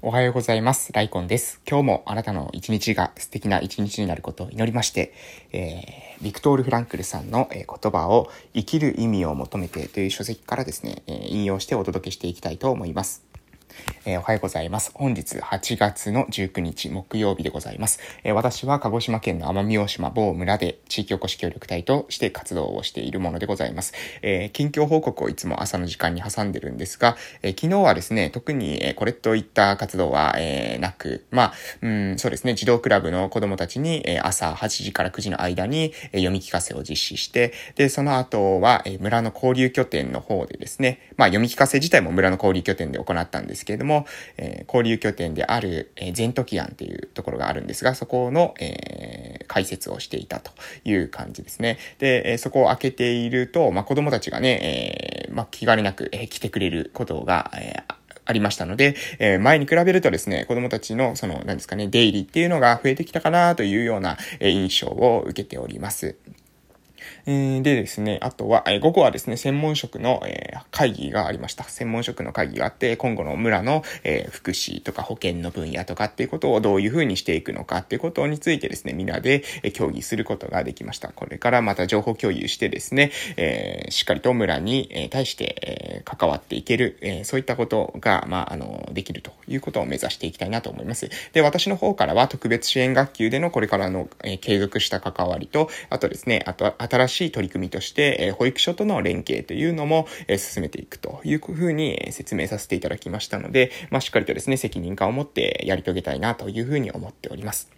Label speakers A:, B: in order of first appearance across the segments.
A: おはようございます。ライコンです。今日もあなたの一日が素敵な一日になることを祈りまして、えー、ビクトール・フランクルさんの、言葉を生きる意味を求めてという書籍からですね、引用してお届けしていきたいと思います。えー、おはようございます。本日8月の19日木曜日でございます。えー、私は鹿児島県の奄美大島某村で地域おこし協力隊として活動をしているものでございます。えー、近況報告をいつも朝の時間に挟んでるんですが、え昨日はですね、特に、これといった活動は、えなく、まあ、うん、そうですね、児童クラブの子供たちに、朝8時から9時の間に、読み聞かせを実施して、で、その後は、村の交流拠点の方でですね、まあ、読み聞かせ自体も村の交流拠点で行ったんですですけれども、えー、交流拠点である、えー、ゼントキアンっていうところがあるんですが、そこの、えー、解説をしていたという感じですね。で、えー、そこを開けていると、まあ、子供たちがね、えー、まあ、気兼ねなく、えー、来てくれることが、えー、ありましたので、えー、前に比べるとですね、子供たちの、その、何ですかね、出入りっていうのが増えてきたかなというような、えー、印象を受けております。え、でですね、あとは、えー、午後はですね、専門職の、え、会議がありました。専門職の会議があって、今後の村の、え、福祉とか保健の分野とかっていうことをどういうふうにしていくのかっていうことについてですね、みんなで、え、協議することができました。これからまた情報共有してですね、え、しっかりと村に、え、対して、え、関わっていける、え、そういったことが、まあ、あの、できるということを目指していきたいなと思います。で、私の方からは特別支援学級でのこれからの、えー、継続した関わりと、あとですね、あと新しい取り組みとして、え保育所との連携というのも、え進めていくというふうに説明させていただきましたので、まあ、しっかりとですね、責任感を持ってやり遂げたいなというふうに思っております。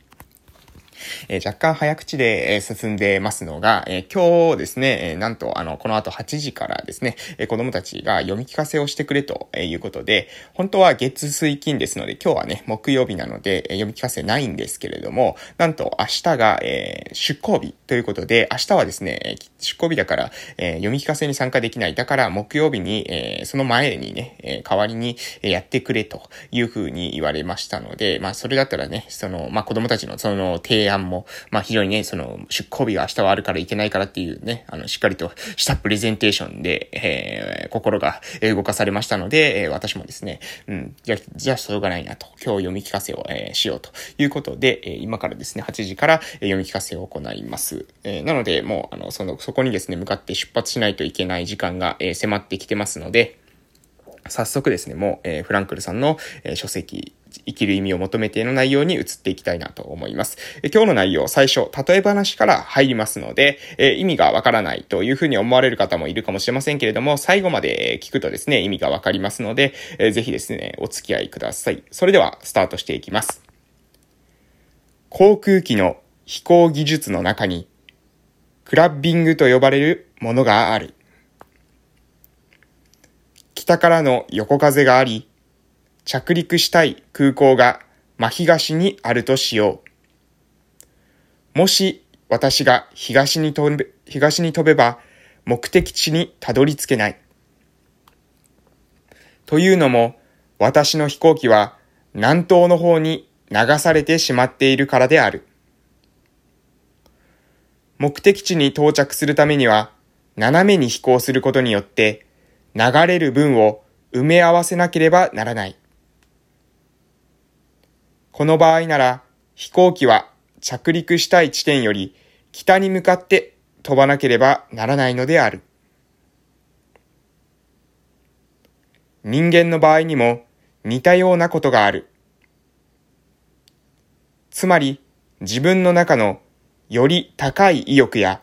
A: えー、若干早口で、えー、進んでますのが、えー、今日ですね、えなんと、あの、この後8時からですね、え子供たちが読み聞かせをしてくれということで、本当は月水金ですので、今日はね、木曜日なので、え読み聞かせないんですけれども、なんと明日が、え出向日ということで、明日はですね、出向日だから、え読み聞かせに参加できない。だから木曜日に、えその前にね、え代わりにやってくれというふうに言われましたので、まあそれだったらね、その、まあ子供たちのその提案も、まあ非常にね、その出向日が明日はあるからいけないからっていうね、あの、しっかりとしたプレゼンテーションで、えー、心が動かされましたので、えー、私もですね、うん、じゃあ、じゃあしょうがないなと、今日読み聞かせを、えー、しようということで、えー、今からですね、8時から読み聞かせを行います。えー、なので、もう、あの、その、そこにですね、向かって出発しないといけない時間が、えー、迫ってきてますので、早速ですね、もう、えー、フランクルさんの、えー、書籍、生きる意味を求めての内容に移っていきたいなと思います。今日の内容、最初、例え話から入りますので、え意味がわからないというふうに思われる方もいるかもしれませんけれども、最後まで聞くとですね、意味がわかりますので、えぜひですね、お付き合いください。それでは、スタートしていきます。航空機の飛行技術の中に、クラッビングと呼ばれるものがある。北からの横風があり、着陸したい空港が真東にあるとしよう。もし私が東に飛べ、東に飛べば目的地にたどり着けない。というのも私の飛行機は南東の方に流されてしまっているからである。目的地に到着するためには斜めに飛行することによって流れる分を埋め合わせなければならない。この場合なら飛行機は着陸したい地点より北に向かって飛ばなければならないのである。人間の場合にも似たようなことがある。つまり自分の中のより高い意欲や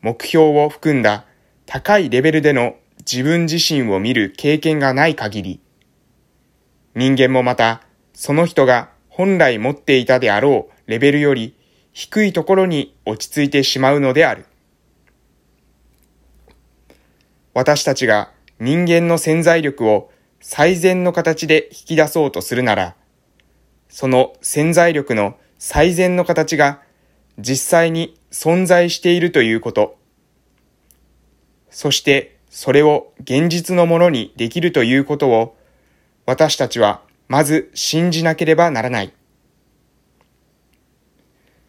A: 目標を含んだ高いレベルでの自分自身を見る経験がない限り、人間もまたその人が本来持っていたであろうレベルより低いところに落ち着いてしまうのである。私たちが人間の潜在力を最善の形で引き出そうとするなら、その潜在力の最善の形が実際に存在しているということ、そしてそれを現実のものにできるということを私たちはまず信じなければならない。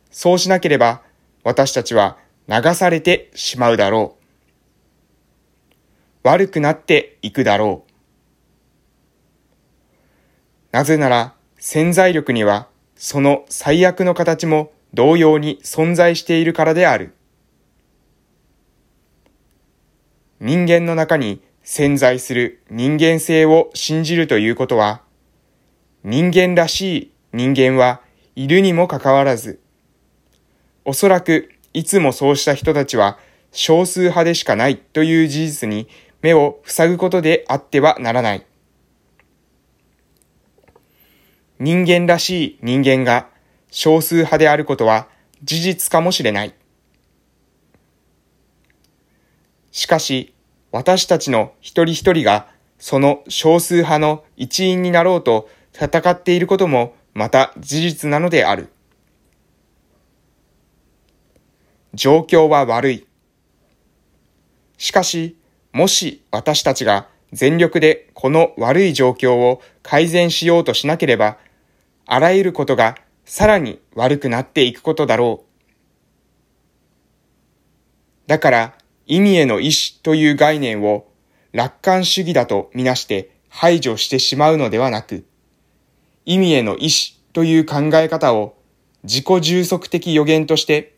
A: そうしなければ私たちは流されてしまうだろう。悪くなっていくだろう。なぜなら潜在力にはその最悪の形も同様に存在しているからである。人間の中に潜在する人間性を信じるということは、人間らしい人間はいるにもかかわらず、おそらくいつもそうした人たちは少数派でしかないという事実に目を塞ぐことであってはならない。人間らしい人間が少数派であることは事実かもしれない。しかし、私たちの一人一人がその少数派の一員になろうと戦っていることもまた事実なのである。状況は悪い。しかし、もし私たちが全力でこの悪い状況を改善しようとしなければ、あらゆることがさらに悪くなっていくことだろう。だから、意味への意志という概念を楽観主義だとみなして排除してしまうのではなく、意味への意志という考え方を自己充足的予言として、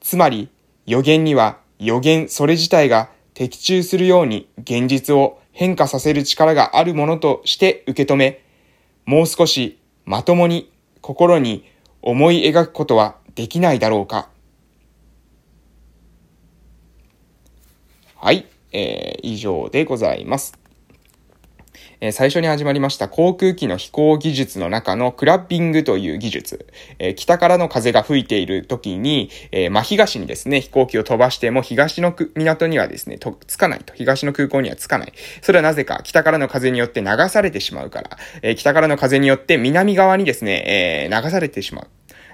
A: つまり予言には予言それ自体が的中するように現実を変化させる力があるものとして受け止め、もう少しまともに心に思い描くことはできないだろうか。はい、えー、以上でございます。え最初に始まりました航空機の飛行技術の中のクラッビングという技術。え北からの風が吹いている時に、え真東にですね、飛行機を飛ばしても東の港にはですね、と、つかないと。東の空港にはつかない。それはなぜか、北からの風によって流されてしまうから。え北からの風によって南側にですね、え流されてしまう。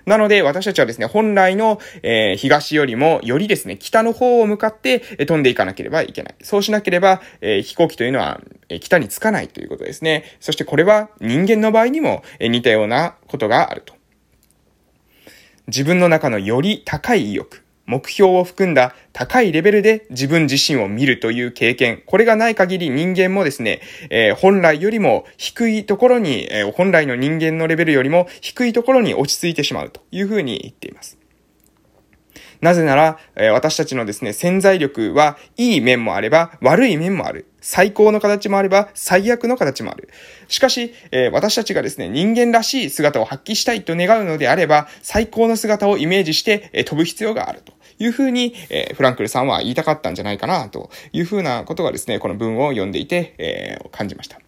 A: なので、私たちはですね、本来の、えー、東よりも、よりですね、北の方を向かって、え飛んでいかなければいけない。そうしなければ、えー、飛行機というのは、えー、北に着かないということですね。そしてこれは人間の場合にも、え似たようなことがあると。自分の中のより高い意欲。目標を含んだ高いレベルで自分自身を見るという経験。これがない限り人間もですね、えー、本来よりも低いところに、えー、本来の人間のレベルよりも低いところに落ち着いてしまうというふうに言っています。なぜなら、えー、私たちのですね、潜在力はいい面もあれば悪い面もある。最高の形もあれば最悪の形もある。しかし、えー、私たちがですね、人間らしい姿を発揮したいと願うのであれば、最高の姿をイメージして、えー、飛ぶ必要があるというふうに、えー、フランクルさんは言いたかったんじゃないかな、というふうなことがですね、この文を読んでいて、え感じました。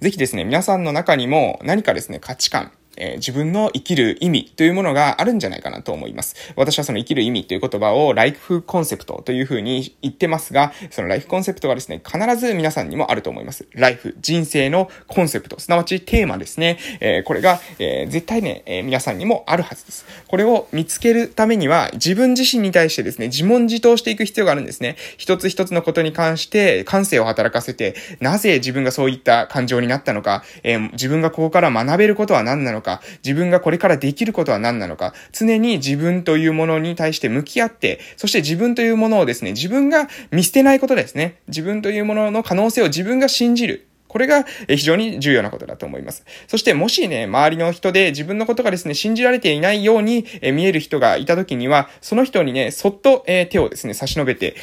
A: ぜひですね、皆さんの中にも何かですね、価値観、えー、自分の生きる意味というものがあるんじゃないかなと思います。私はその生きる意味という言葉をライフコンセプトというふうに言ってますが、そのライフコンセプトがですね、必ず皆さんにもあると思います。ライフ、人生のコンセプト、すなわちテーマですね。えー、これが、えー、絶対ね、え皆さんにもあるはずです。これを見つけるためには、自分自身に対してですね、自問自答していく必要があるんですね。一つ一つのことに関して、感性を働かせて、なぜ自分がそういった感情になったのか、え自分がここから学べることは何なのか、自分がこれからできることは何なのか、常に自分というものに対して向き合って、そして自分というものをですね、自分が見捨てないことですね。自分というものの可能性を自分が信じる。これが非常に重要なことだと思います。そしてもしね、周りの人で自分のことがですね、信じられていないように見える人がいた時には、その人にね、そっと手をですね、差し伸べて、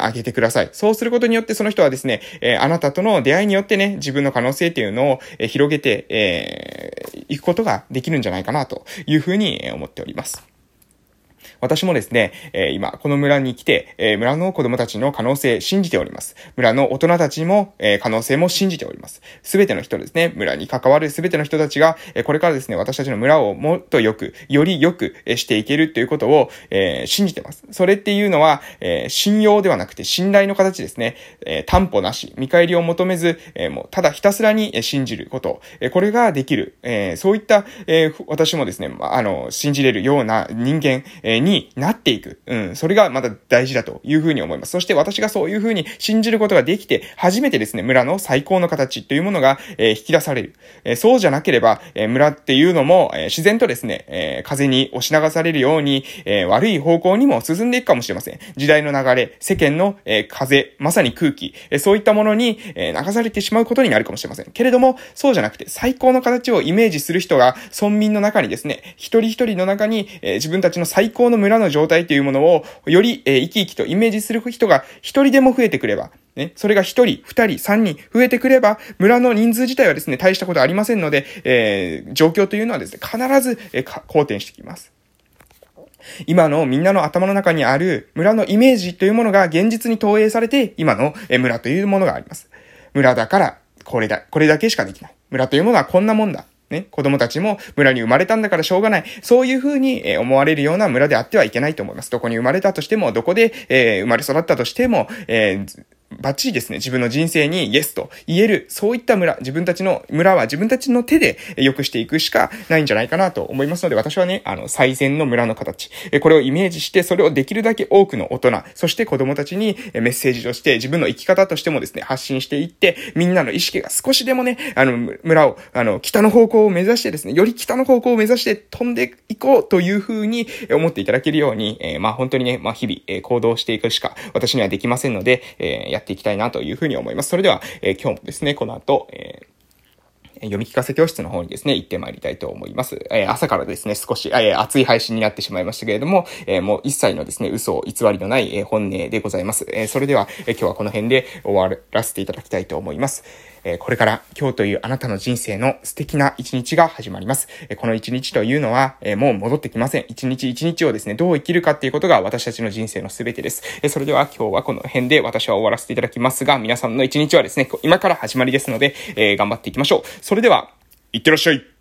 A: あげてください。そうすることによってその人はですね、あなたとの出会いによってね、自分の可能性っていうのを広げて、いくことができるんじゃないかなというふうに思っております。私もですね、えー、今、この村に来て、えー、村の子供たちの可能性信じております。村の大人たちも、えー、可能性も信じております。すべての人ですね、村に関わるすべての人たちが、えこれからですね、私たちの村をもっとよく、よりよくしていけるということを、え信じてます。それっていうのは、え信用ではなくて信頼の形ですね。え担保なし、見返りを求めず、えもうただひたすらに信じること、えこれができる、えそういった、え私もですね、まあの、信じれるような人間、にになっていく。うん、それがまだ大事だというふうに思います。そして私がそういうふうに信じることができて、初めてですね、村の最高の形というものが、え、引き出される。え、そうじゃなければ、え、村っていうのも、え、自然とですね、え、風に押し流されるように、え、悪い方向にも進んでいくかもしれません。時代の流れ、世間の、えー、風、まさに空気、え、そういったものに、えー、流されてしまうことになるかもしれません。けれども、そうじゃなくて、最高の形をイメージする人が、村民の中にですね、一人一人の中に、え、自分たちの最高のの村の状態というものを、より、えー、生き生きとイメージする人が一人でも増えてくれば、ね、それが一人、二人、三人増えてくれば、村の人数自体はですね、大したことありませんので、えー、状況というのはですね、必ず、えー、好転してきます。今のみんなの頭の中にある村のイメージというものが現実に投影されて、今の村というものがあります。村だから、これだ、これだけしかできない。村というものはこんなもんだ。ね、子供たちも村に生まれたんだからしょうがない。そういうふうに、思われるような村であってはいけないと思います。どこに生まれたとしても、どこで、え、生まれ育ったとしても、えーバッチリですね、自分の人生にイエスと言える、そういった村、自分たちの村は自分たちの手で良くしていくしかないんじゃないかなと思いますので、私はね、あの、最善の村の形、これをイメージして、それをできるだけ多くの大人、そして子供たちにメッセージとして自分の生き方としてもですね、発信していって、みんなの意識が少しでもね、あの、村を、あの、北の方向を目指してですね、より北の方向を目指して飛んでいこうというふうに思っていただけるように、えー、まあ本当にね、まあ日々、行動していくしか私にはできませんので、えー、やっていきたいなというふうに思います。それでは、えー、今日もですね、この後、えー読み聞かせ教室の方にですね、行ってまいりたいと思います。えー、朝からですね、少し、えー、熱い配信になってしまいましたけれども、えー、もう一切のですね、嘘を、偽りのない、え本音でございます。えそれでは、え今日はこの辺で終わらせていただきたいと思います。えこれから今日というあなたの人生の素敵な一日が始まります。えこの一日というのは、えもう戻ってきません。一日一日をですね、どう生きるかっていうことが私たちの人生の全てです。えそれでは今日はこの辺で私は終わらせていただきますが、皆さんの一日はですね、今から始まりですので、え頑張っていきましょう。それでは、いってらっしゃい